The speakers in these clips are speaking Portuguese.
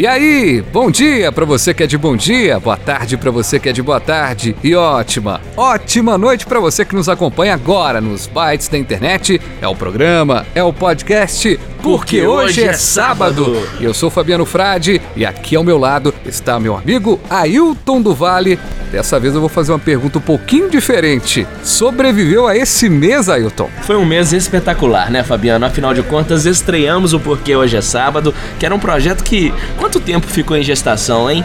E aí, bom dia para você que é de bom dia, boa tarde para você que é de boa tarde e ótima, ótima noite para você que nos acompanha agora nos bytes da internet. É o programa, é o podcast, porque, hoje é sábado. E eu sou Fabiano Frade e aqui ao meu lado está meu amigo Ailton do Vale. Dessa vez eu vou fazer uma pergunta um pouquinho diferente. Sobreviveu a esse mês, Ailton? Foi um mês espetacular, né, Fabiano? Afinal de contas, estreamos o Porquê Hoje é Sábado, que era um projeto que. Quanto tempo ficou em gestação, hein?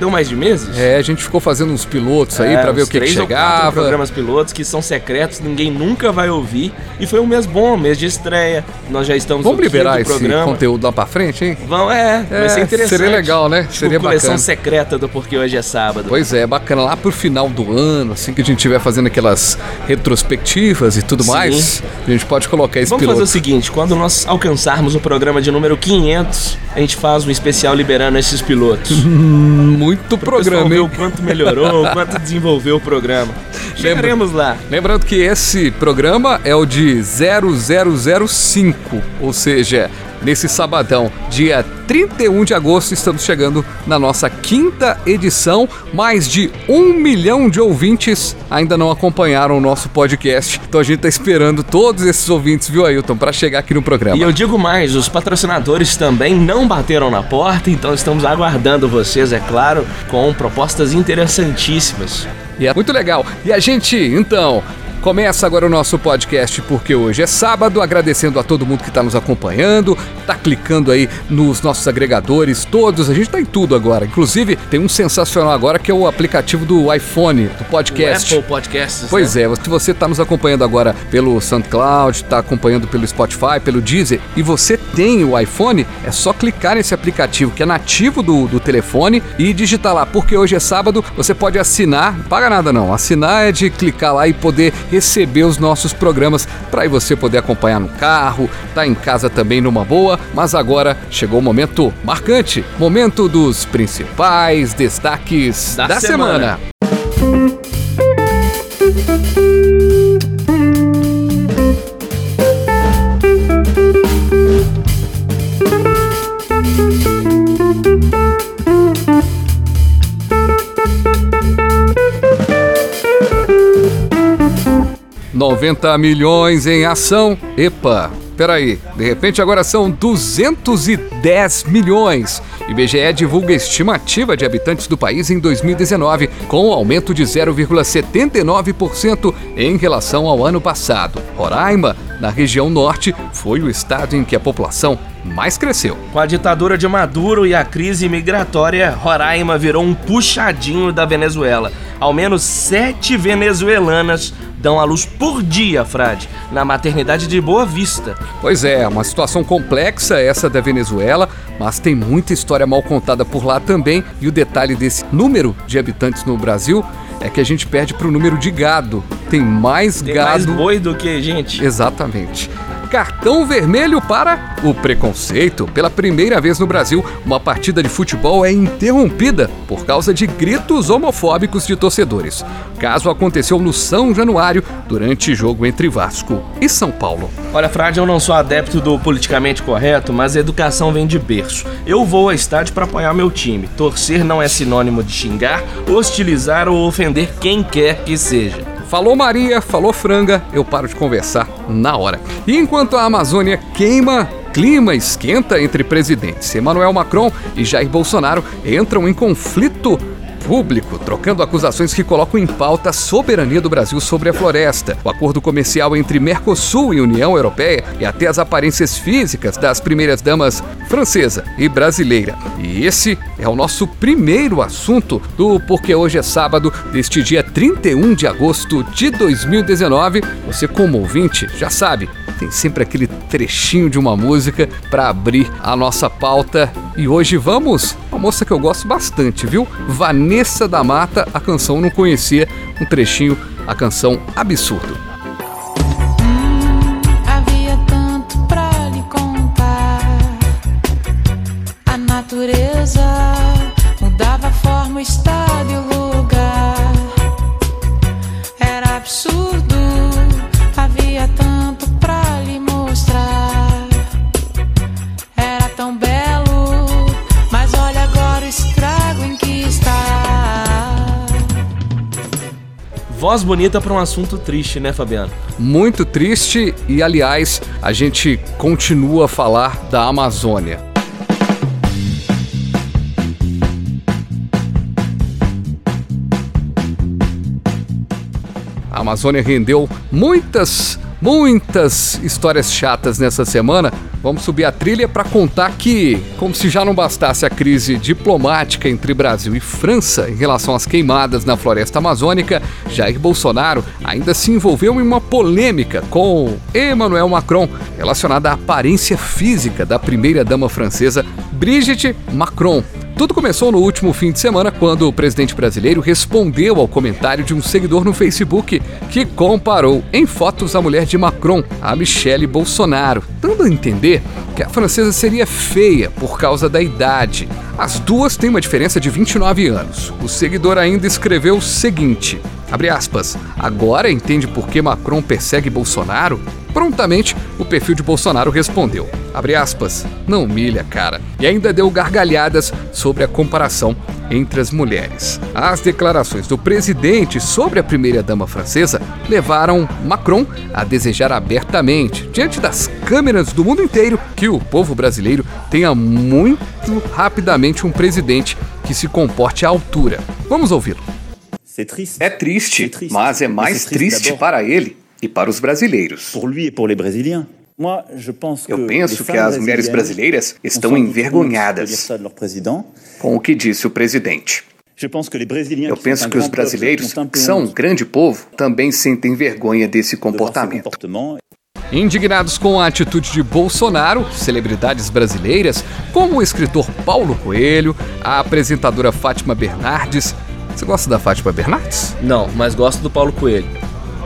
Deu mais de meses? É, a gente ficou fazendo uns pilotos aí É, pra ver o que, que três ou quatro chegava. programas pilotos que são secretos, ninguém nunca vai ouvir. E foi um mês bom, mês de estreia. Nós já estamos Vamos liberar esse programa. conteúdo lá pra frente, hein? Vão, é, vai ser É, interessante. seria legal, né? Tipo, Seria coleção bacana. secreta do Porque Hoje é Sábado. Pois é, bacana. Lá pro final do ano, assim que a gente estiver fazendo aquelas retrospectivas e tudo Sim. mais, a gente pode colocar esse Vamos piloto. fazer o seguinte, quando nós alcançarmos o programa de número 500, a gente faz um especial liberando esses pilotos. Muito Pro pessoal programa, ver hein? o quanto melhorou, o quanto desenvolveu o programa. Chegaremos lá. Lembrando que esse programa é o de 0005, ou seja, nesse sabadão, dia 31 de agosto, estamos chegando na nossa quinta edição. Mais de um milhão de ouvintes ainda não acompanharam o nosso podcast, então a gente tá esperando todos esses ouvintes, viu, Ailton, para chegar aqui no programa. E eu digo mais, os patrocinadores também não bateram na porta, então estamos aguardando vocês, é claro, com propostas interessantíssimas. E é muito legal. E a gente, então, começa agora o nosso podcast porque hoje é sábado, agradecendo a todo mundo que está nos acompanhando, tá clicando aí nos nossos agregadores todos, a gente tá em tudo agora. Inclusive, tem um sensacional agora que é o aplicativo do iPhone, do podcast. O Apple Podcasts. Pois né? é, se você está nos acompanhando agora pelo SoundCloud, está acompanhando pelo Spotify, pelo Deezer e você tem o iPhone, é só clicar nesse aplicativo que é nativo do, do telefone e digitar lá, porque hoje é sábado, você pode assinar, não paga nada não, assinar é de clicar lá e poder receber os nossos programas para você poder acompanhar no carro, tá em casa também numa boa, mas agora chegou o momento marcante, momento dos principais destaques da, Da semana. semana. 90 milhões em ação. Epa, peraí, de repente agora são 210 milhões. IBGE divulga estimativa de habitantes do país em 2019, com um aumento de 0,79% em relação ao ano passado. Roraima, na região norte, foi o estado em que a população mais cresceu. Com a ditadura de Maduro e a crise migratória, Roraima virou um puxadinho da Venezuela. Ao menos sete venezuelanas dão à luz por dia, Frade, na maternidade de Boa Vista. Pois é, uma situação complexa essa da Venezuela, mas tem muita história mal contada por lá também. E o detalhe desse número de habitantes no Brasil é que a gente perde para o número de gado. Tem mais Tem gado. mais boi do que gente. Exatamente. Cartão vermelho para o preconceito. Pela primeira vez no Brasil, uma partida de futebol é interrompida por causa de gritos homofóbicos de torcedores. O caso aconteceu no São Januário durante jogo entre Vasco e São Paulo. Olha, Frade, eu não sou adepto do politicamente correto, mas a educação vem de berço. Eu vou ao estádio para apoiar meu time. Torcer não é sinônimo de xingar, hostilizar ou ofender quem quer que seja. Falou Maria, falou franga, eu paro de conversar na hora. E enquanto a Amazônia queima, clima esquenta entre presidentes. Emmanuel Macron e Jair Bolsonaro entram em conflito público, trocando acusações que colocam em pauta a soberania do Brasil sobre a floresta, o acordo comercial entre Mercosul e União Europeia e até as aparências físicas das primeiras damas francesa e brasileira. E esse é o nosso primeiro assunto do Porque Hoje é Sábado, deste dia 31 de agosto de 2019. Você, como ouvinte, já sabe, tem sempre aquele trechinho de uma música para abrir a nossa pauta. E hoje vamos uma moça que eu gosto bastante, viu? Vanessa da Mata, a canção não conhecia, um trechinho, a canção Absurdo. Voz bonita para um assunto triste, né, Fabiano? Muito triste e, aliás, a gente continua a falar da Amazônia. A Amazônia rendeu muitas muitas histórias chatas nessa semana. Vamos subir a trilha para contar que, como se já não bastasse a crise diplomática entre Brasil e França em relação às queimadas na floresta amazônica, Jair Bolsonaro ainda se envolveu em uma polêmica com Emmanuel Macron relacionada à aparência física da primeira-dama francesa Brigitte Macron. Tudo começou no último fim de semana quando o presidente brasileiro respondeu ao comentário de um seguidor no Facebook que comparou em fotos a mulher de Macron a Michelle Bolsonaro, dando a entender que a francesa seria feia por causa da idade. As duas têm uma diferença de 29 anos. O seguidor ainda escreveu o seguinte: aspas, agora entende por que Macron persegue Bolsonaro? Prontamente, o perfil de Bolsonaro respondeu: abre aspas, não humilha, cara. E ainda deu gargalhadas sobre a comparação entre as mulheres. As declarações do presidente sobre a primeira-dama francesa levaram Macron a desejar abertamente, diante das câmeras do mundo inteiro, que o povo brasileiro tenha muito rapidamente um presidente que se comporte à altura. Vamos ouvi-lo. É triste, mas é mais triste para ele e para os brasileiros. Eu penso que as mulheres brasileiras estão envergonhadas com o que disse o presidente. Eu penso que os brasileiros, que são um grande povo, também sentem vergonha desse comportamento. Indignados com a atitude de Bolsonaro, celebridades brasileiras, como o escritor Paulo Coelho, a apresentadora Fátima Bernardes. Você gosta da Fátima Bernardes? Não, mas gosto do Paulo Coelho.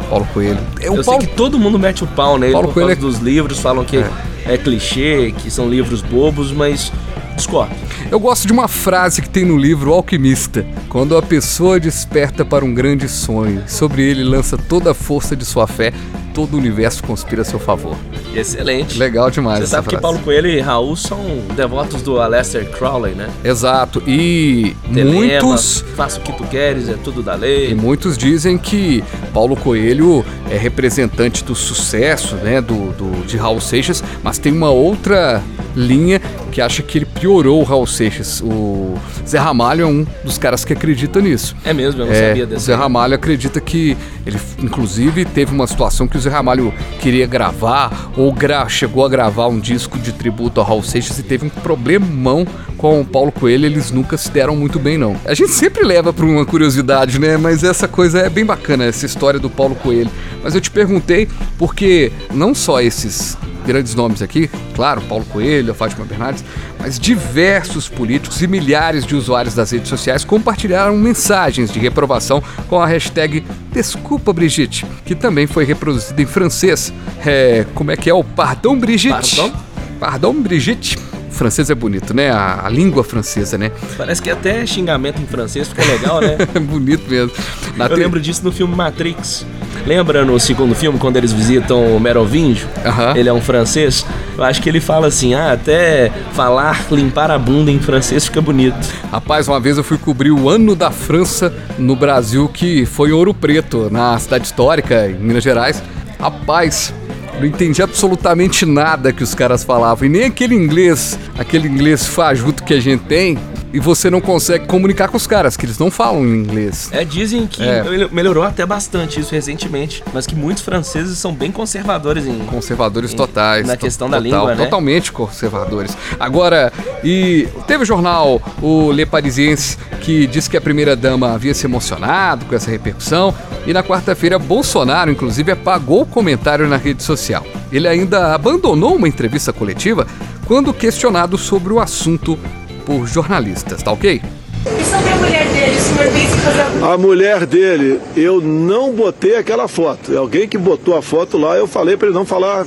Paulo Coelho. É Eu Paulo... sei que todo mundo mete o pau nele Paulo por Coelho causa é... dos livros, falam que é. é clichê, que são livros bobos, mas discordo. Eu gosto de uma frase que tem no livro O Alquimista. Quando a pessoa desperta para um grande sonho, sobre ele lança toda a força de sua fé, todo o universo conspira a seu favor. Excelente. Legal demais. Você sabe frase. que Paulo Coelho e Raul são devotos do Aleister Crowley, né? Exato. E Telema, muitos. Faça o que tu queres, é tudo da lei. E muitos dizem que Paulo Coelho é representante do sucesso, né? Do, do, de Raul Seixas, mas tem uma outra linha que acha que ele piorou o Raul Seixas. O Zé Ramalho é um dos caras que acredita nisso. É mesmo, eu não é, sabia dessa. O Zé Ramalho acredita que ele, inclusive, teve uma situação que o Zé Ramalho queria gravar ou gra chegou a gravar um disco de tributo ao Raul Seixas e teve um problemão com o Paulo Coelho. Eles nunca se deram muito bem, não. A gente sempre leva para uma curiosidade, né? Mas essa coisa é bem bacana, essa história do Paulo Coelho. Mas eu te perguntei porque não só esses grandes nomes aqui, claro, Paulo Coelho, a Fátima Bernardes, mas diversos políticos e milhares de usuários das redes sociais compartilharam mensagens de reprovação com a hashtag Desculpa Brigitte, que também foi reproduzida em francês. É, como é que é o Pardon Brigitte? Pardon? Pardon Brigitte francês é bonito, né? A, a, língua francesa, né? Parece que até xingamento em francês ficou legal, né? bonito mesmo. Na Eu te... lembro disso no filme Matrix. Lembra no segundo filme, quando eles visitam o Merovingio? Uhum. Ele é um francês. Eu acho que ele fala assim: ah, até falar, limpar a bunda em francês fica bonito. Rapaz, uma vez eu fui cobrir o ano da França no Brasil, que foi Ouro Preto, na cidade histórica, em Minas Gerais. Rapaz, não entendi absolutamente nada que os caras falavam. E nem aquele inglês, aquele inglês fajuto que a gente tem, e você não consegue comunicar com os caras, que eles não falam inglês. É, dizem que é. melhorou até bastante isso recentemente, mas que muitos franceses são bem conservadores em. Conservadores em, totais. Na questão da língua, né? Totalmente conservadores. Agora, e teve o jornal, o Le Parisiense, que disse que a primeira-dama havia se emocionado com essa repercussão, e na quarta-feira, Bolsonaro, inclusive, apagou o comentário na rede social. Ele ainda abandonou uma entrevista coletiva quando questionado sobre o assunto por jornalistas, tá ok? E sobre a mulher dele, o senhor fazer A mulher dele, eu não botei aquela foto. É alguém que botou a foto lá, eu falei para ele não falar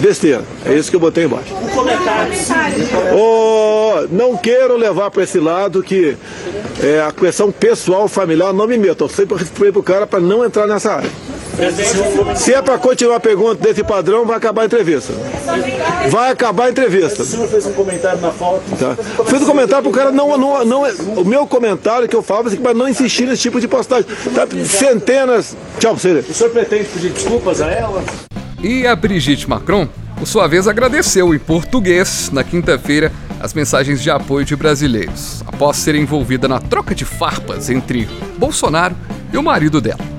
besteira. É isso que eu botei embaixo. Um comentário. Oh, não quero levar para esse lado que é, a questão pessoal, familiar, não me meto. Eu sempre falei pro cara para não entrar nessa área. Se é para continuar a pergunta desse padrão, vai acabar a entrevista. Vai acabar a entrevista. O senhor fez um comentário na foto. Tá. Fiz um comentário para o cara não, não, não. O meu comentário que eu falo é para não insistir nesse tipo de postagem. Tá? Centenas. Tchau pra você. O senhor pretende pedir desculpas a ela? E a Brigitte Macron, por sua vez, agradeceu em português, na quinta-feira, as mensagens de apoio de brasileiros, após ser envolvida na troca de farpas entre Bolsonaro e o marido dela.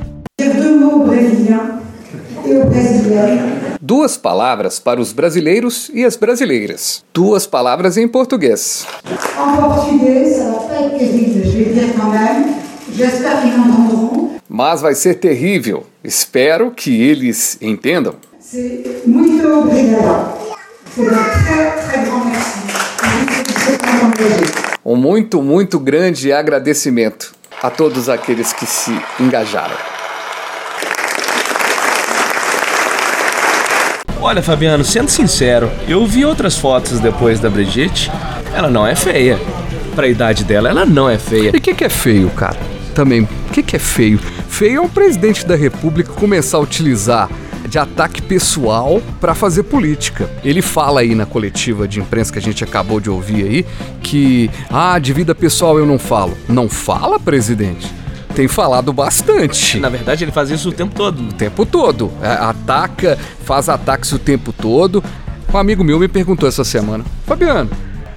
Duas palavras para os brasileiros e as brasileiras. Duas palavras em português. Em português, Mas vai ser terrível. Espero que eles entendam. Muito obrigado. Um muito, muito grande agradecimento a todos aqueles que se engajaram. Olha, Fabiano, sendo sincero, eu vi outras fotos depois da Brigitte. Ela não é feia. Pra idade dela, ela não é feia. E o que, que é feio, cara? Também, o que, que é feio? Feio é o presidente da república começar a utilizar de ataque pessoal para fazer política. Ele fala aí na coletiva de imprensa que a gente acabou de ouvir aí que, ah, de vida pessoal eu não falo. Não fala, presidente? Tem falado bastante. Na verdade, ele faz isso o tempo todo. O tempo todo. É, ataca, faz ataques o tempo todo. Um amigo meu me perguntou essa semana: Fabiano,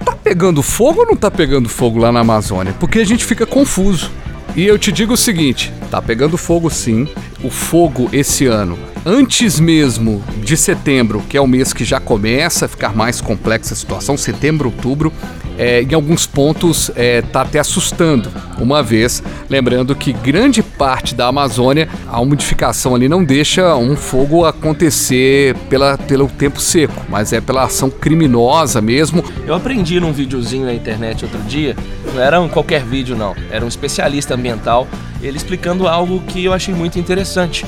tá pegando fogo ou não tá pegando fogo lá na Amazônia? Porque a gente fica confuso. E eu te digo o seguinte: tá pegando fogo sim. O fogo esse ano antes mesmo de setembro, que é o mês que já começa a ficar mais complexa a situação, setembro, outubro, é, em alguns pontos está é, tá até assustando. Uma vez, lembrando que grande parte da Amazônia, a umidificação ali não deixa um fogo acontecer pela, pelo tempo seco, mas é pela ação criminosa mesmo. Eu aprendi num videozinho na internet outro dia, não era um qualquer vídeo não, era um especialista ambiental, ele explicando algo que eu achei muito interessante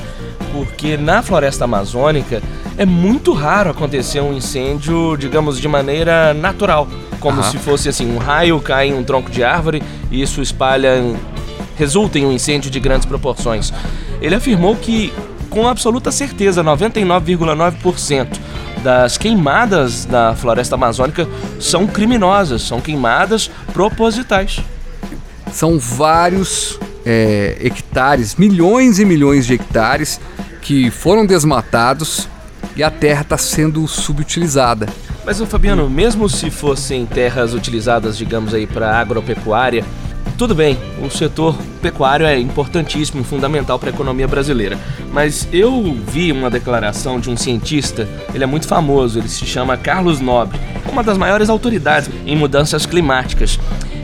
porque na floresta amazônica é muito raro acontecer um incêndio, digamos, de maneira natural, como se fosse assim, um raio cai em um tronco de árvore e isso espalha, resulta em um incêndio de grandes proporções. Ele afirmou que com absoluta certeza, 99,9% das queimadas da floresta amazônica são criminosas, são queimadas propositais. São vários é, hectares, milhões e milhões de hectares que foram desmatados e a terra está sendo subutilizada. Mas o Fabiano, mesmo se fossem terras utilizadas, digamos aí, para agropecuária, tudo bem, o setor pecuário é importantíssimo fundamental para a economia brasileira. Mas eu vi uma declaração de um cientista, ele é muito famoso, ele se chama Carlos Nobre, uma das maiores autoridades em mudanças climáticas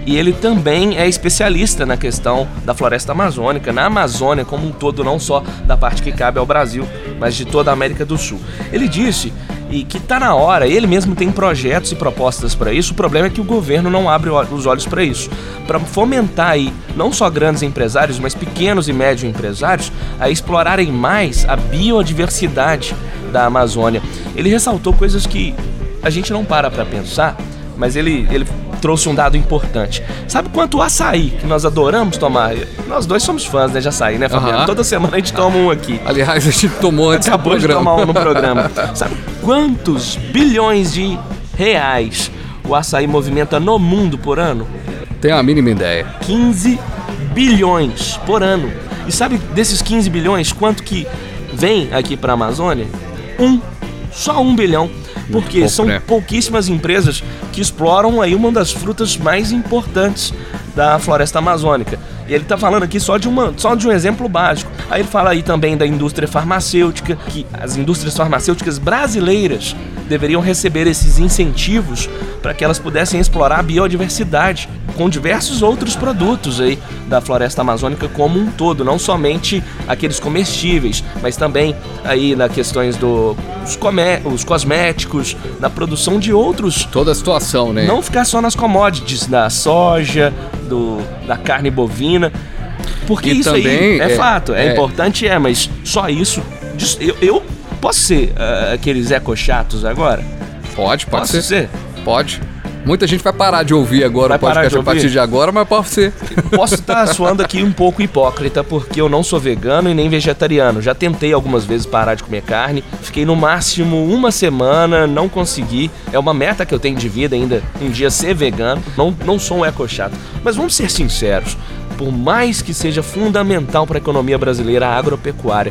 e ele também é especialista na questão da floresta amazônica, na Amazônia como um todo, não só da parte que cabe ao Brasil, mas de toda a América do Sul. Ele disse e que está na hora, ele mesmo tem projetos e propostas para isso, o problema é que o governo não abre os olhos para isso. Para fomentar aí não só grandes empresários, mas pequenos e médios empresários a explorarem mais a biodiversidade da Amazônia. Ele ressaltou coisas que a gente não para para pensar, mas ele, ele trouxe um dado importante. Sabe quanto açaí que nós adoramos tomar? Nós dois somos fãs né, de açaí, né, Fabiano? Toda semana a gente toma um aqui. Aliás, a gente tomou antes Acabou do programa. de tomar um no programa. Sabe quantos bilhões de reais o açaí movimenta no mundo por ano? Tenho a mínima ideia. 15 bilhões por ano. E sabe desses 15 bilhões quanto que vem aqui para a Amazônia? Um. Só um bilhão porque pouco, são né? pouquíssimas empresas que exploram aí uma das frutas mais importantes da floresta amazônica. E ele está falando aqui só de, uma, só de um exemplo básico. Aí ele fala aí também da indústria farmacêutica, que as indústrias farmacêuticas brasileiras deveriam receber esses incentivos para que elas pudessem explorar a biodiversidade com diversos outros produtos aí da floresta amazônica como um todo, não somente aqueles comestíveis, mas também aí na questões dos os cosméticos, na produção de outros. Toda a situação, né? Não ficar só nas commodities da soja, do, da carne bovina. Porque e isso aí é, é, fato, é, é, importante, é, mas só isso. Eu, eu posso ser uh, aqueles eco chatos agora? Pode, pode Posso ser. ser. Pode. Muita gente vai parar de ouvir agora vai o podcast a partir de agora, mas pode ser. Posso estar tá suando aqui um pouco hipócrita, porque eu não sou vegano e nem vegetariano. Já tentei algumas vezes parar de comer carne, fiquei no máximo uma semana, não consegui. É uma meta que eu tenho de vida ainda, um dia ser vegano. Não, não sou um eco chato. Mas vamos ser sinceros, por mais que seja fundamental para a economia brasileira a agropecuária,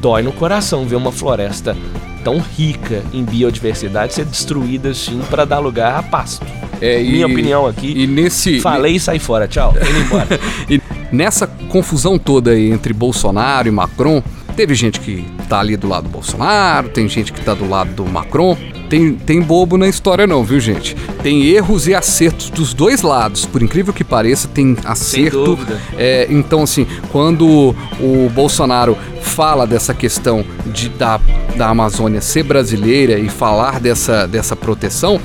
dói no coração ver uma floresta tão rica em biodiversidade ser destruída assim para dar lugar a pasto. É, Minha e, opinião aqui. E nesse. Falei e saí fora. Tchau. Indo embora. e nessa confusão toda aí entre Bolsonaro e Macron, teve gente que tá ali do lado do Bolsonaro, tem gente que tá do lado do Macron. Tem, tem bobo na história não, viu, gente? Tem erros e acertos dos dois lados. Por incrível que pareça, tem acerto. É, então, assim, quando o Bolsonaro fala dessa questão de, da, da Amazônia ser brasileira e falar dessa, dessa proteção,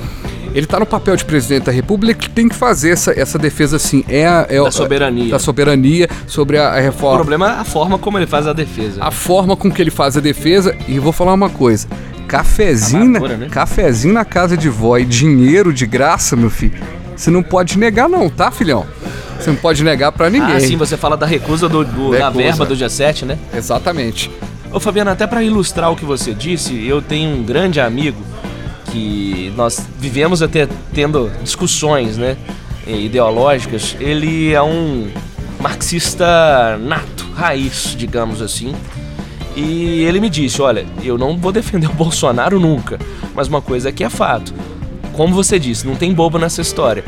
ele está no papel de presidente da República que tem que fazer essa, essa defesa assim. É, a, é da soberania. Da soberania sobre a, a, reforma. O problema é a forma como ele faz a defesa. A forma com que ele faz a defesa. E vou falar uma coisa: cafezinho, né? cafezinho na casa de vó e dinheiro de graça, meu filho. Você não pode negar, não, tá, filhão? Você não pode negar para ninguém. Ah, sim, você fala da recusa do, do da verba do dia 7, né? Exatamente. Ô Fabiano, até para ilustrar o que você disse, eu tenho um grande amigo que nós vivemos até tendo discussões, né, ideológicas. Ele é um marxista nato, raiz, digamos assim. E ele me disse: Olha, eu não vou defender o Bolsonaro nunca, mas uma coisa que é fato. Como você disse, não tem bobo nessa história.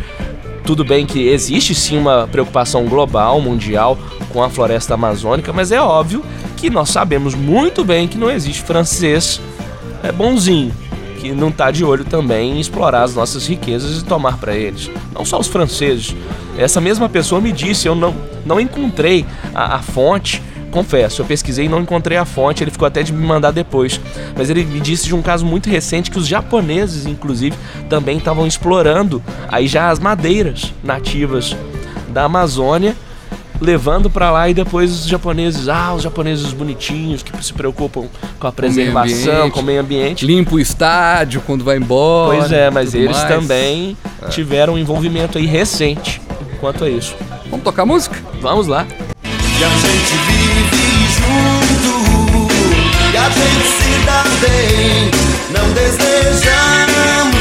Tudo bem que existe sim uma preocupação global, mundial, com a floresta amazônica, mas é óbvio que nós sabemos muito bem que não existe francês é bonzinho que não está de olho também em explorar as nossas riquezas e tomar para eles. Não só os franceses. Essa mesma pessoa me disse, eu não, não encontrei a, a fonte confesso, eu pesquisei e não encontrei a fonte, ele ficou até de me mandar depois. Mas ele me disse de um caso muito recente que os japoneses, inclusive, também estavam explorando aí já as madeiras nativas da Amazônia levando para lá e depois os japoneses, ah, os japoneses bonitinhos que se preocupam com a preservação, com o meio ambiente. Limpa o estádio quando vai embora. Pois é, mas eles mais. também é. tiveram um envolvimento aí recente quanto a isso. Vamos tocar música? Vamos lá. E a gente vive junto, e a gente se dá bem, não desejamos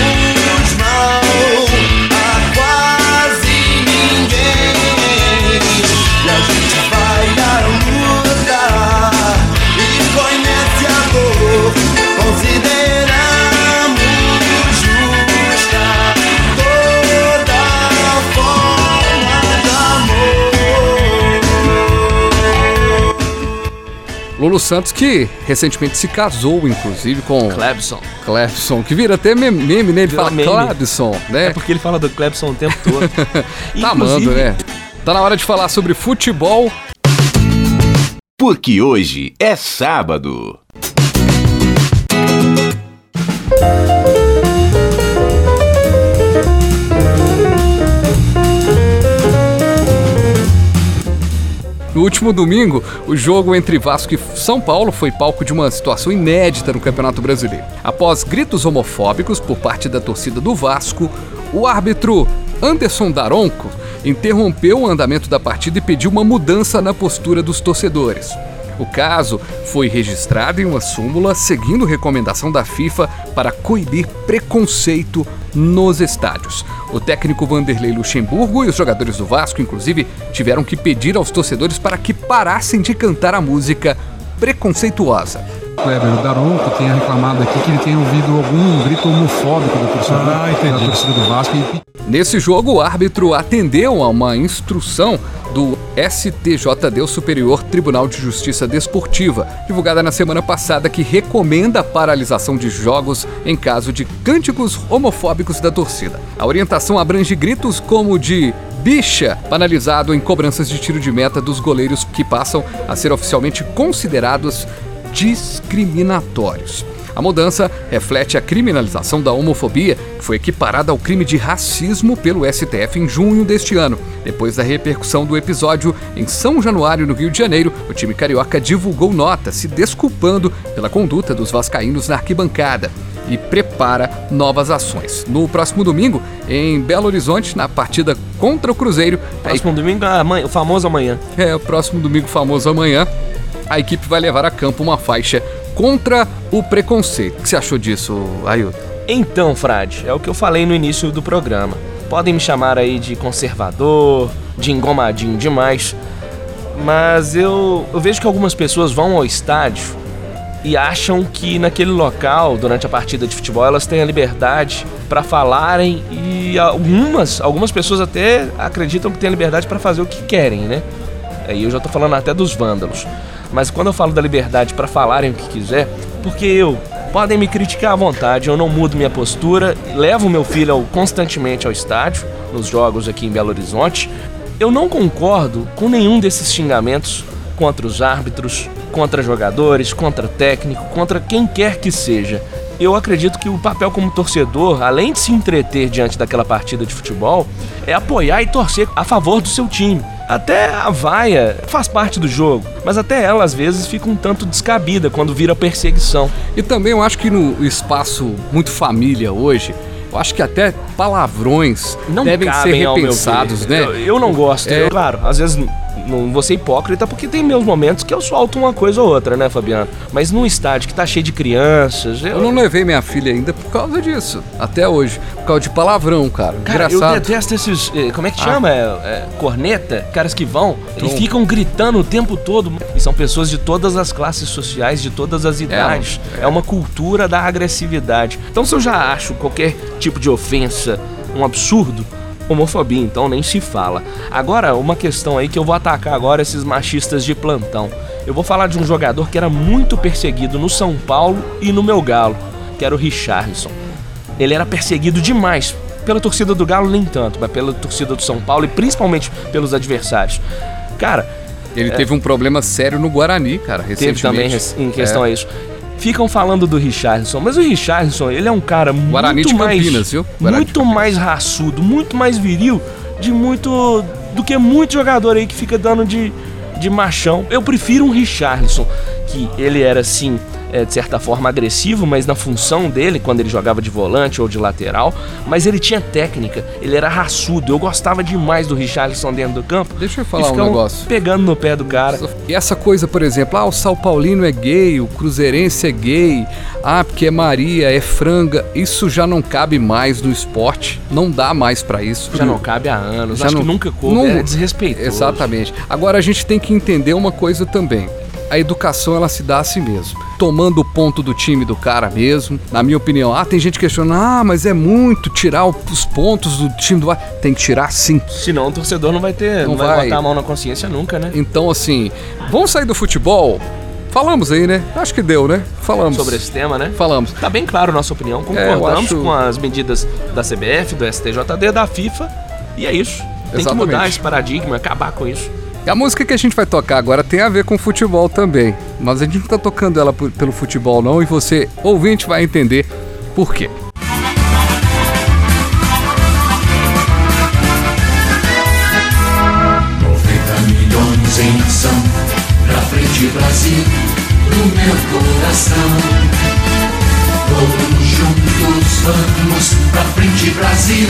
Lulu Santos, que recentemente se casou, inclusive, com. Clebson. Clebson, que vira até meme, né? Ele fala meme. Clebson, né? É porque ele fala do Clebson o tempo todo. tá amando, né? Tá na hora de falar sobre futebol. Porque hoje é sábado. No último domingo, o jogo entre Vasco e São Paulo foi palco de uma situação inédita no Campeonato Brasileiro. Após gritos homofóbicos por parte da torcida do Vasco, o árbitro Anderson Daronco interrompeu o andamento da partida e pediu uma mudança na postura dos torcedores. O caso foi registrado em uma súmula seguindo recomendação da FIFA para coibir preconceito nos estádios. O técnico Vanderlei Luxemburgo e os jogadores do Vasco, inclusive, tiveram que pedir aos torcedores para que parassem de cantar a música preconceituosa. Kleber Daronco tenha reclamado aqui que ele tenha ouvido algum grito homofóbico da torcida, ah, da torcida do Vasco. Nesse jogo, o árbitro atendeu a uma instrução do STJD, o Superior Tribunal de Justiça Desportiva, divulgada na semana passada, que recomenda a paralisação de jogos em caso de cânticos homofóbicos da torcida. A orientação abrange gritos como de bicha, banalizado em cobranças de tiro de meta dos goleiros que passam a ser oficialmente considerados discriminatórios. A mudança reflete a criminalização da homofobia, que foi equiparada ao crime de racismo pelo STF em junho deste ano. Depois da repercussão do episódio em São Januário, no Rio de Janeiro, o time carioca divulgou nota se desculpando pela conduta dos vascaínos na arquibancada. e prepara novas ações. No próximo domingo, em Belo Horizonte, na partida contra o Cruzeiro. Próximo aí... domingo, amanhã, o famoso amanhã. É, o próximo domingo, famoso amanhã. A equipe vai levar a campo uma faixa contra o preconceito. O que você achou disso, Ailton? Então, Frade, é o que eu falei no início do programa. Podem me chamar aí de conservador, de engomadinho demais, mas eu, eu vejo que algumas pessoas vão ao estádio e acham que naquele local, durante a partida de futebol, elas têm a liberdade para falarem e algumas, algumas pessoas até acreditam que têm a liberdade para fazer o que querem, né? Aí eu já tô falando até dos vândalos. Mas quando eu falo da liberdade para falarem o que quiser, porque eu podem me criticar à vontade, eu não mudo minha postura, levo meu filho constantemente ao estádio, nos jogos aqui em Belo Horizonte. Eu não concordo com nenhum desses xingamentos contra os árbitros, contra jogadores, contra técnico, contra quem quer que seja. Eu acredito que o papel como torcedor, além de se entreter diante daquela partida de futebol, é apoiar e torcer a favor do seu time. Até a vaia faz parte do jogo, mas até ela às vezes fica um tanto descabida quando vira perseguição. E também eu acho que no espaço muito família hoje, eu acho que até palavrões não devem ser repensados, né? Eu, eu, não gosto. É... Eu, claro, às vezes não vou ser hipócrita, porque tem meus momentos que eu solto uma coisa ou outra, né, Fabiano? Mas num estádio que tá cheio de crianças. Eu, eu não levei minha filha ainda por causa disso. Até hoje. Por causa de palavrão, cara. cara Engraçado. Eu detesto esses. Eh, como é que ah. chama? É, é, corneta? Caras que vão e ficam gritando o tempo todo. E são pessoas de todas as classes sociais, de todas as idades. É, é uma cultura da agressividade. Então, se eu já acho qualquer tipo de ofensa um absurdo, homofobia, então nem se fala. Agora, uma questão aí que eu vou atacar agora esses machistas de plantão. Eu vou falar de um jogador que era muito perseguido no São Paulo e no meu Galo, que era o Richarlison. Ele era perseguido demais pela torcida do Galo nem tanto, mas pela torcida do São Paulo e principalmente pelos adversários. Cara, ele é, teve um problema sério no Guarani, cara, recentemente. Teve também em questão é. a isso ficam falando do Richardson, mas o Richardson, ele é um cara Guarani muito mais Campinas, viu? muito mais raçudo, muito mais viril de muito do que muito jogador aí que fica dando de de machão. Eu prefiro um Richardson que ele era assim é, de certa forma agressivo, mas na função dele, quando ele jogava de volante ou de lateral, mas ele tinha técnica, ele era raçudo. Eu gostava demais do Richarlison dentro do campo. Deixa eu falar um negócio. Pegando no pé do cara. E essa coisa, por exemplo, ah, o São Paulino é gay, o Cruzeirense é gay, ah, porque é Maria, é franga, isso já não cabe mais no esporte, não dá mais para isso. Já não cabe há anos, já Acho não, que nunca coube, não, é desrespeitoso. Exatamente. Agora a gente tem que entender uma coisa também a educação ela se dá a si mesmo. Tomando o ponto do time do cara mesmo. Na minha opinião, ah, tem gente questionando, ah, mas é muito tirar os pontos do time do Tem que tirar sim. Senão o torcedor não vai ter, não, não vai, vai botar a mão na consciência nunca, né? Então, assim, vamos sair do futebol. Falamos aí, né? Acho que deu, né? Falamos. Sobre esse tema, né? Falamos. Tá bem claro a nossa opinião. É, Concordamos é, acho... com as medidas da CBF, do STJD, da FIFA. E é isso. Tem Exatamente. que mudar esse paradigma, acabar com isso. E a música que a gente vai tocar agora tem a ver com futebol também. Mas a gente não tá tocando ela pelo futebol, não, e você, ouvinte, vai entender por quê. em ação, pra frente Brasil, no meu coração. Todos juntos vamos pra frente Brasil,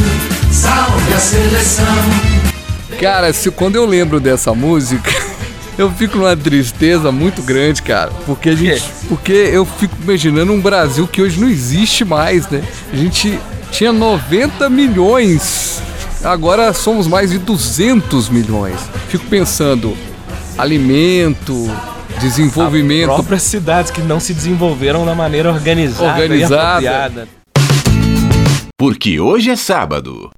salve a seleção. Cara, se, quando eu lembro dessa música, eu fico numa tristeza muito grande, cara. Porque a gente. Porque eu fico imaginando um Brasil que hoje não existe mais, né? A gente tinha 90 milhões. Agora somos mais de 200 milhões. Fico pensando, alimento, desenvolvimento. As próprias cidades que não se desenvolveram da maneira organizada, organizada. e apropriada. Porque hoje é sábado.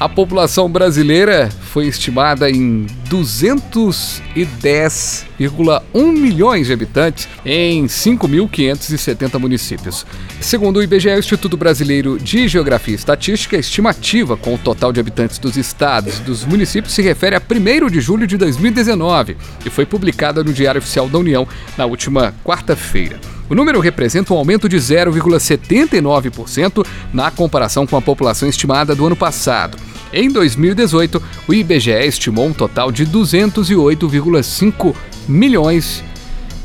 A população brasileira foi estimada em 210,1 milhões de habitantes em 5.570 municípios. Segundo o IBGE, o Instituto Brasileiro de Geografia e Estatística, a estimativa com o total de habitantes dos estados e dos municípios se refere a 1 de julho de 2019 e foi publicada no Diário Oficial da União na última quarta-feira. O número representa um aumento de 0,79% na comparação com a população estimada do ano passado. Em 2018, o IBGE estimou um total de 208,5 milhões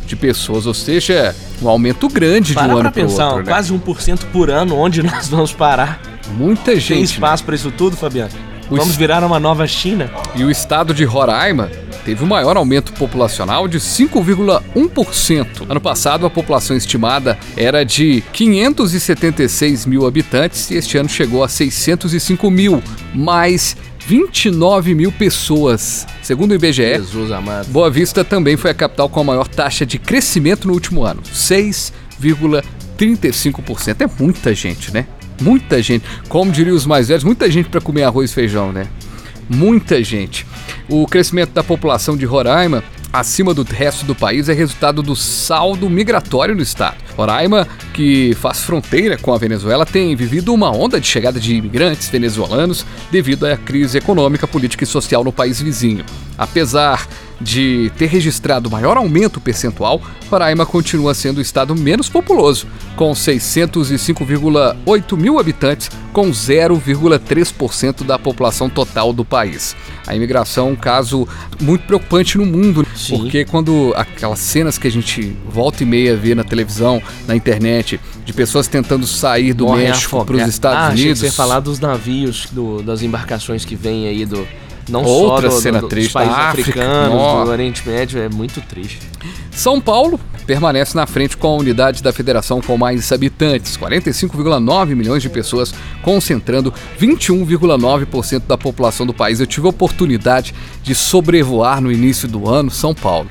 de pessoas, ou seja, um aumento grande Para de um ano para pensar, outro. Né? quase 1% por ano, onde nós vamos parar? Muita Tem gente. né? espaço pra isso tudo, Fabiano? O Vamos es- virar uma nova China? E o estado de Roraima teve o maior aumento populacional de 5,1%. Ano passado, a população estimada era de 576 mil habitantes e este ano chegou a 605 mil, mais 29 mil pessoas. Segundo o IBGE. Boa Vista também foi a capital com a maior taxa de crescimento no último ano, 6,35%. É muita gente, né? Muita gente. Como diriam os mais velhos, muita gente para comer arroz e feijão, né? Muita gente. O crescimento da população de Roraima acima do resto do país é resultado do saldo migratório no estado. Roraima, que faz fronteira com a Venezuela, tem vivido uma onda de chegada de imigrantes venezuelanos devido à crise econômica, política e social no país vizinho. Apesar de ter registrado maior aumento percentual, Roraima continua sendo o estado menos populoso, com 605,8 mil habitantes, com 0,3% da população total do país. A imigração é um caso muito preocupante no mundo, né? Sim. porque quando aquelas cenas que a gente volta e meia vê na televisão, na internet, de pessoas tentando sair do Morrem México para os afogados. Estados ah, achei Unidos. que você ia falar dos navios, do- das embarcações que vêm aí do. Não Outra só do, cena do, triste dos países da África, africanos, nossa. do Oriente Médio, é muito triste. São Paulo permanece na frente com a unidade da federação com mais habitantes, 45,9 milhões de pessoas, concentrando 21,9% da população do país. Eu tive a oportunidade de sobrevoar no início do ano São Paulo.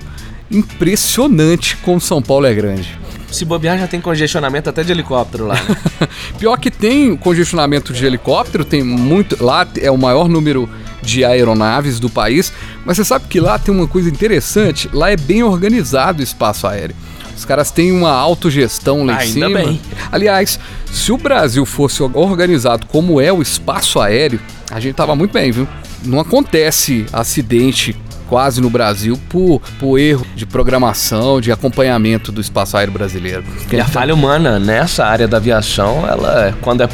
Impressionante como São Paulo é grande. Se bobear, já tem congestionamento até de helicóptero lá. né? Pior que tem congestionamento de helicóptero, tem muito. Lá é o maior número de aeronaves do país, mas você sabe que lá tem uma coisa interessante: lá é bem organizado o espaço aéreo. Os caras têm uma autogestão lá em Ainda cima. bem. Aliás, se o Brasil fosse organizado como é o espaço aéreo, a gente tava muito bem, viu? Não acontece acidente quase no Brasil por, por erro de programação, de acompanhamento do espaço aéreo brasileiro. E a falha humana nessa área da aviação, ela é- quando é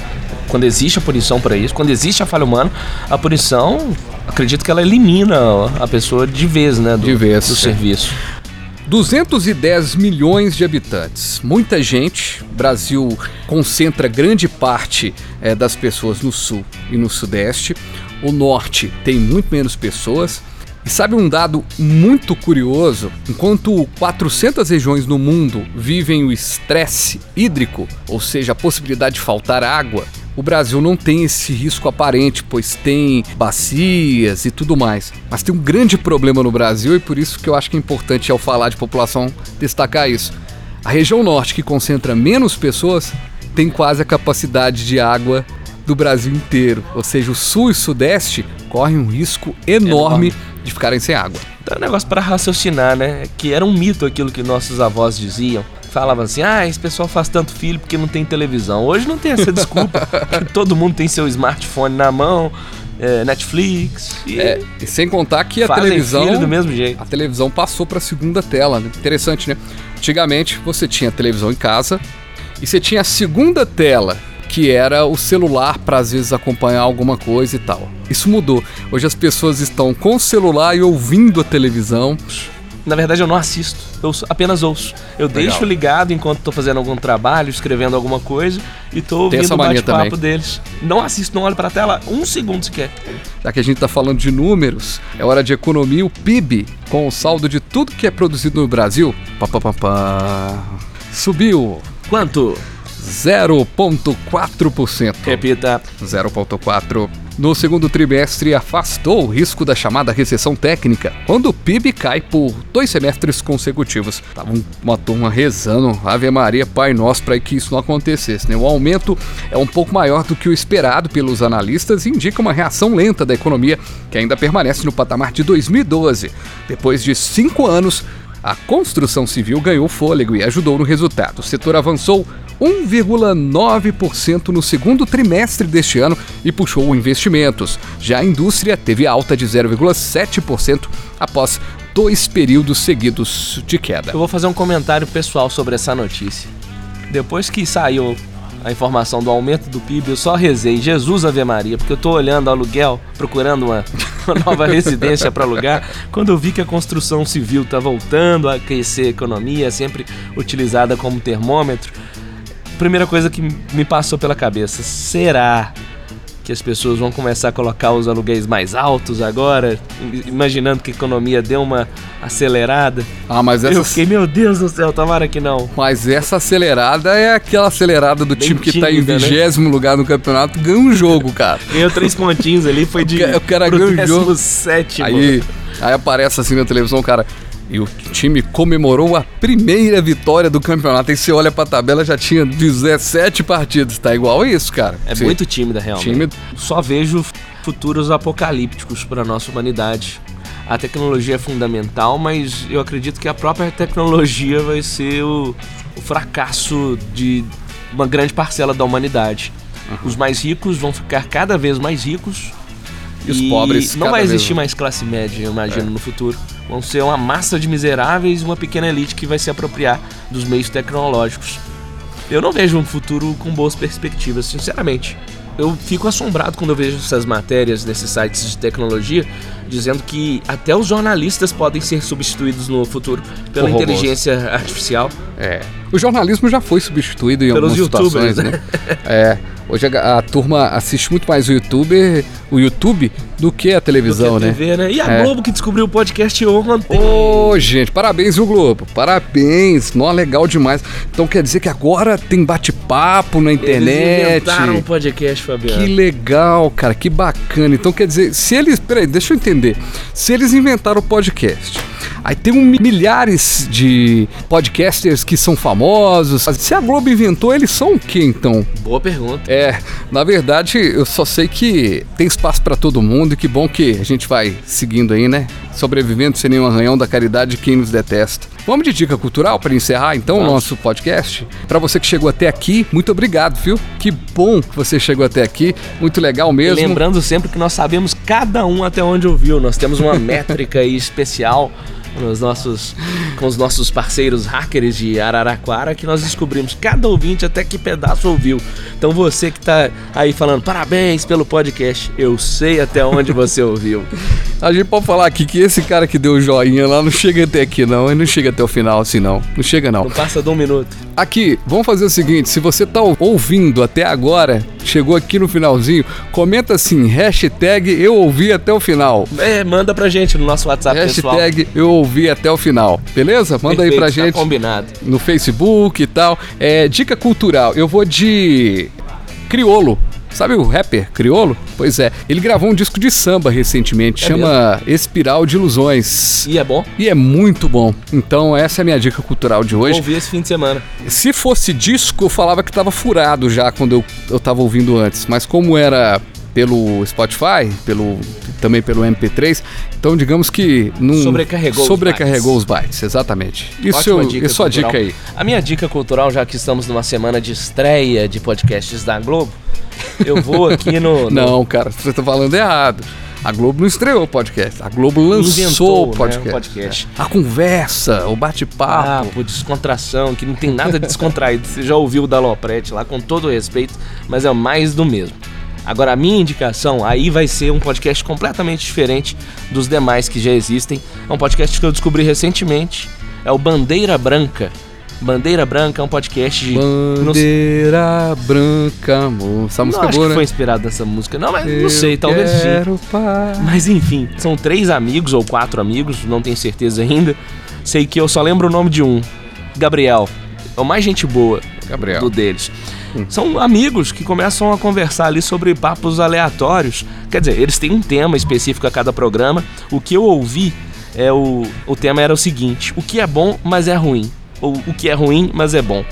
quando existe a punição para isso, quando existe a falha humana, a punição, acredito que ela elimina a pessoa de vez, né, do, De vez, do é. serviço. 210 milhões de habitantes, muita gente. O Brasil concentra grande parte eh, das pessoas no sul e no sudeste. O norte tem muito menos pessoas. E sabe um dado muito curioso? Enquanto 400 regiões no mundo vivem o estresse hídrico, ou seja, a possibilidade de faltar água, o Brasil não tem esse risco aparente, pois tem bacias e tudo mais. Mas tem um grande problema no Brasil e por isso que eu acho que é importante ao falar de população destacar isso. A região norte, que concentra menos pessoas, tem quase a capacidade de água do Brasil inteiro. Ou seja, o sul e o sudeste correm um risco enorme, Enorme. de ficarem sem água. Então é um negócio para raciocinar, né? Que era um mito aquilo que nossos avós diziam. Falavam assim, ah, esse pessoal faz tanto filho porque não tem televisão. Hoje não tem essa desculpa, todo mundo tem seu smartphone na mão, é, Netflix, e É, e sem contar que a televisão do mesmo jeito. a televisão passou para a segunda tela. Né? Interessante, né? Antigamente você tinha televisão em casa e você tinha a segunda tela, que era o celular para às vezes acompanhar alguma coisa e tal. Isso mudou. Hoje as pessoas estão com o celular e ouvindo a televisão. Na verdade, eu não assisto, eu apenas ouço. Eu deixo ligado enquanto tô fazendo algum trabalho, escrevendo alguma coisa e tô ouvindo o bate-papo deles. Não assisto, não olho pra tela um segundo sequer. Já que a gente está falando de números, é hora de economia. O PIB, com o saldo de tudo que é produzido no Brasil, pá, pá, pá, pá, subiu Quanto? 0,4%. Repita. 0,4. No segundo trimestre, afastou o risco da chamada recessão técnica, quando o PIB cai por dois semestres consecutivos. Tava um- uma turma rezando, Ave Maria, Pai Nosso, para que isso não acontecesse. Né? O aumento é um pouco maior do que o esperado pelos analistas e indica uma reação lenta da economia, que ainda permanece no patamar de 2012. Depois de cinco anos, a construção civil ganhou fôlego e ajudou no resultado. O setor avançou 1,9% no segundo trimestre deste ano e puxou investimentos. Já a indústria teve alta de 0,7% após dois períodos seguidos de queda. Eu vou fazer um comentário pessoal sobre essa notícia. Depois que saiu a informação do aumento do PIB, eu só rezei Jesus Ave Maria, porque eu tô olhando aluguel, procurando uma, uma nova residência para alugar, quando eu vi que a construção civil tá voltando a aquecer a economia, sempre utilizada como termômetro, primeira coisa que me passou pela cabeça, será que as pessoas vão começar a colocar os aluguéis mais altos agora, imaginando que a economia deu uma acelerada. Ah, mas essa... Eu fiquei, meu Deus do céu, tomara que não. Mas essa acelerada é aquela acelerada do Bem time que tá em tímida, né? vigésimo lugar no campeonato, ganha um jogo, cara. Ganhou três pontinhos ali, foi de O cara pro ganhou o jogo. sétimo. Aí, aí aparece assim na televisão, cara. E o time comemorou a primeira vitória do campeonato. Aí você olha pra tabela, já tinha 17 partidas. Tá igual isso, cara. É Sim. muito tímida, realmente. Time- Só vejo futuros apocalípticos para nossa humanidade. A tecnologia é fundamental, mas eu acredito que a própria tecnologia vai ser o, o fracasso de uma grande parcela da humanidade. Os mais ricos vão ficar cada vez mais ricos E os pobres não vai existir mais- mais classe média, eu imagino, no futuro. Vão ser uma massa de miseráveis e uma pequena elite que vai se apropriar dos meios tecnológicos. Eu não vejo um futuro com boas perspectivas, sinceramente. Eu fico assombrado quando eu vejo essas matérias nesses sites de tecnologia dizendo que até os jornalistas podem ser substituídos no futuro pela Por robôs. inteligência artificial. É. O jornalismo já foi substituído em Pelos algumas situações, youtubers, né? É. Hoje a, a turma assiste muito mais o YouTube, o YouTube do que a televisão, do que a né? TV, né? E a É. Globo que descobriu o podcast ontem. Ô, gente, parabéns, viu, Globo? Parabéns. Nó, legal demais. Então quer dizer que agora tem bate-papo na Eles internet. inventaram um podcast, Fabiano. Que legal, cara, que bacana. Então quer dizer, se eles. Peraí, deixa eu entender. Se eles inventaram o podcast, aí tem um, milhares de podcasters que são famosos. Se a Globo inventou, eles são o quê então? Boa pergunta. É, na verdade, eu só sei que tem espaço pra todo mundo e que bom que a gente vai seguindo aí, né? Sobrevivendo sem nenhum arranhão da caridade de quem nos detesta. Vamos de dica cultural para encerrar então o Vamos. nosso podcast? Pra você que chegou até aqui, muito obrigado, viu? Que bom que você chegou até aqui, muito legal E mesmo. lembrando sempre que nós sabemos cada um até onde ouviu. Nós temos uma métrica aí especial nos nossos, com os nossos parceiros hackers de Araraquara que nós descobrimos cada ouvinte até que pedaço ouviu. Então você que tá aí falando parabéns pelo podcast, eu sei até onde você ouviu. A gente pode falar aqui que esse cara que deu o joinha lá não chega até aqui não, ele não chega até o final assim não. Não chega não. Não passa de um minuto. Aqui, vamos fazer o seguinte: se você tá ouvindo até agora, chegou aqui no finalzinho, comenta assim, hashtag eu ouvi até o final. É, manda pra gente no nosso WhatsApp pessoal. Hashtag eu ouvi até o final. Beleza? Manda aí Perfeito, pra tá gente combinado. no Facebook e tal. É, dica cultural, eu vou de Criolo. Sabe o rapper Criolo? Pois é, ele gravou um disco de samba recentemente, É chama Espiral de Ilusões. E é bom? E é muito bom. Então, essa é a minha dica cultural de Vou hoje. ouvir esse fim de semana. Se fosse disco, eu falava que tava furado já quando eu, eu tava ouvindo antes. Mas como era pelo Spotify, pelo também pelo MP3, então digamos que não Sobrecarregou os sobrecarregou os bytes, exatamente. Isso Ótima eu, dica isso a cultural. dica aí. A minha dica cultural, já que estamos numa semana de estreia de podcasts da Globo, eu vou aqui no. no- Não, cara, você tá falando errado. A Globo não estreou o podcast. A Globo lançou Inventou, o né, podcast. o podcast. A conversa, o Ah, bate-papo. por descontração, que não tem nada de descontraído. Você já ouviu o da Loprete lá, com todo o respeito, mas é mais do mesmo. Agora, a minha indicação aí vai ser um podcast completamente diferente dos demais que já existem. É um podcast que eu descobri recentemente. É o Bandeira Branca. Bandeira Branca é um podcast de. não Bandeira branca, amor. Essa música não é acho boa, que né? foi inspirado nessa música, não, mas não Eu sei, talvez sim. quero paz. Mas enfim, são três amigos ou quatro amigos, não tenho certeza ainda. Sei que eu só lembro o nome de um, Gabriel. É o mais gente boa Gabriel. do deles. São amigos que começam a conversar ali sobre papos aleatórios. Quer dizer, eles têm um tema específico a cada programa. O que eu ouvi é o, o tema era o seguinte: o que é bom, mas é ruim. Ou o que é ruim, mas é bom.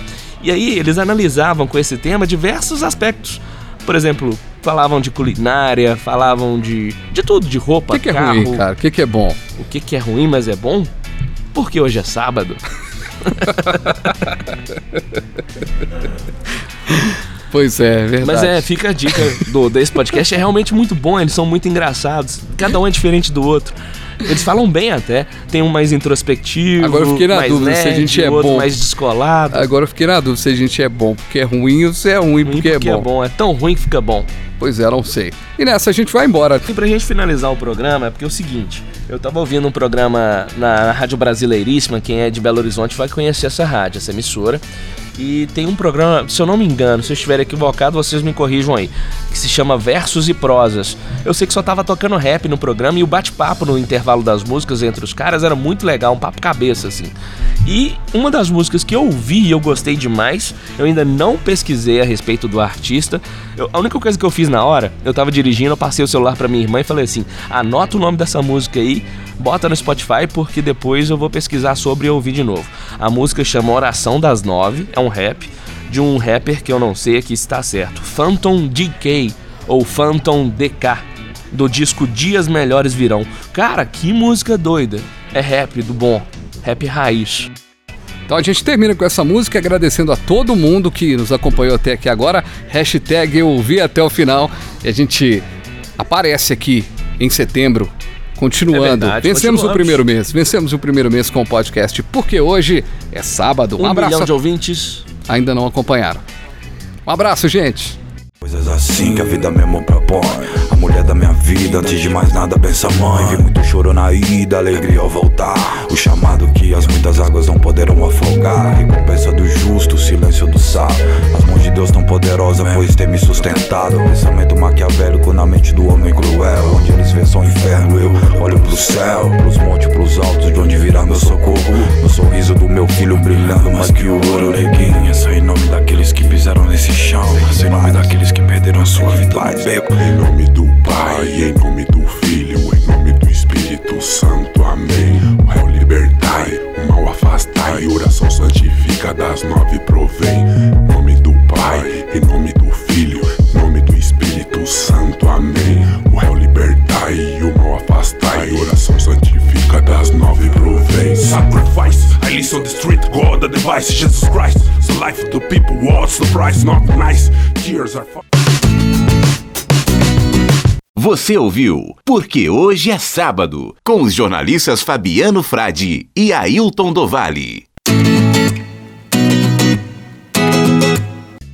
E aí eles analisavam com esse tema diversos aspectos. Por exemplo, falavam de culinária, falavam de, de tudo, de O roupa, que, que é carro. ruim, cara? O que, que é bom? O que, que é ruim, mas é bom? Porque hoje é sábado. Pois é, é verdade. Mas é, fica a dica do, desse podcast. É realmente muito bom, eles são muito engraçados. Cada um é diferente do outro. Eles falam bem até. Tem um mais introspectivo, Agora eu fiquei na mais dúvida nerd, se a gente é outro bom. mais descolado. Agora eu fiquei na dúvida se a gente é bom porque é ruim ou se é ruim porque, porque é, é bom. bom. É tão ruim que fica bom. Pois é, não sei. E nessa a gente vai embora. E pra gente finalizar o programa, é porque é o seguinte, eu tava ouvindo um programa na Rádio Brasileiríssima, quem é de Belo Horizonte vai conhecer essa rádio, essa emissora. E tem um programa, se eu não me engano, se eu estiver equivocado, vocês me corrijam aí, que se chama Versos e Prosas. Eu sei que só tava tocando rap no programa e o bate-papo no intervalo das músicas entre os caras era muito legal, um papo cabeça assim. E uma das músicas que eu ouvi e eu gostei demais, eu ainda não pesquisei a respeito do artista. Eu- a única coisa que eu fiz na hora, eu tava dirigindo, eu passei o celular pra minha irmã e falei assim: anota o nome dessa música aí, bota no Spotify, porque depois eu vou pesquisar sobre e ouvir de novo. A música chama Oração das Nove, é um rap, de um rapper que eu não sei aqui se está certo. Phantom DK ou Phantom DK, do disco Dias Melhores Virão. Cara, que música doida! É rap do bom, rap raiz. Então a gente termina com essa música agradecendo a todo mundo que nos acompanhou até aqui agora. Hashtag eu ouvi até o final. E a gente aparece aqui em setembro, continuando. É verdade, Vencemos o primeiro mês. Vencemos o primeiro mês com o podcast, porque hoje é sábado. Um, Um abraço. milhão de ouvintes. Ainda não acompanharam. Um abraço, gente. Coisas assim que a vida mesmo propõe. A mulher da minha vida, antes de mais nada, pensa mãe. Vi muito choro na ida, alegria ao voltar. O chamado que as muitas águas não poderão afogar. Recompensa do justo, silêncio do sábio. As mãos de Deus tão poderosa, pois tem me sustentado. Pensamento maquiavélico na mente do homem cruel. Onde eles vê só o inferno, eu olho pro céu. Pros montes, pros altos, de onde virá meu socorro. No sorriso do meu filho brilhando mais que o ouro. Neguinha, só em nome daqueles que pisaram nesse chão. Só em nome daqueles que perderam sua beco. Em nome do Pai, em nome do Filho, em nome do Espírito Santo, amém. O réu libertai, o mal afastai, oração santifica das nove provém. Em nome do Pai, em nome do Filho, em nome do Espírito Santo, amém. O réu libertai, o mal afastai, oração santifica das nove provém. Sacrifice, On the street, God the device, Jesus Christ. The life of the people, what's the price? Not nice, tears are. Você ouviu Porque Hoje é Sábado, com os jornalistas Fabiano Frade e Ailton Dovale.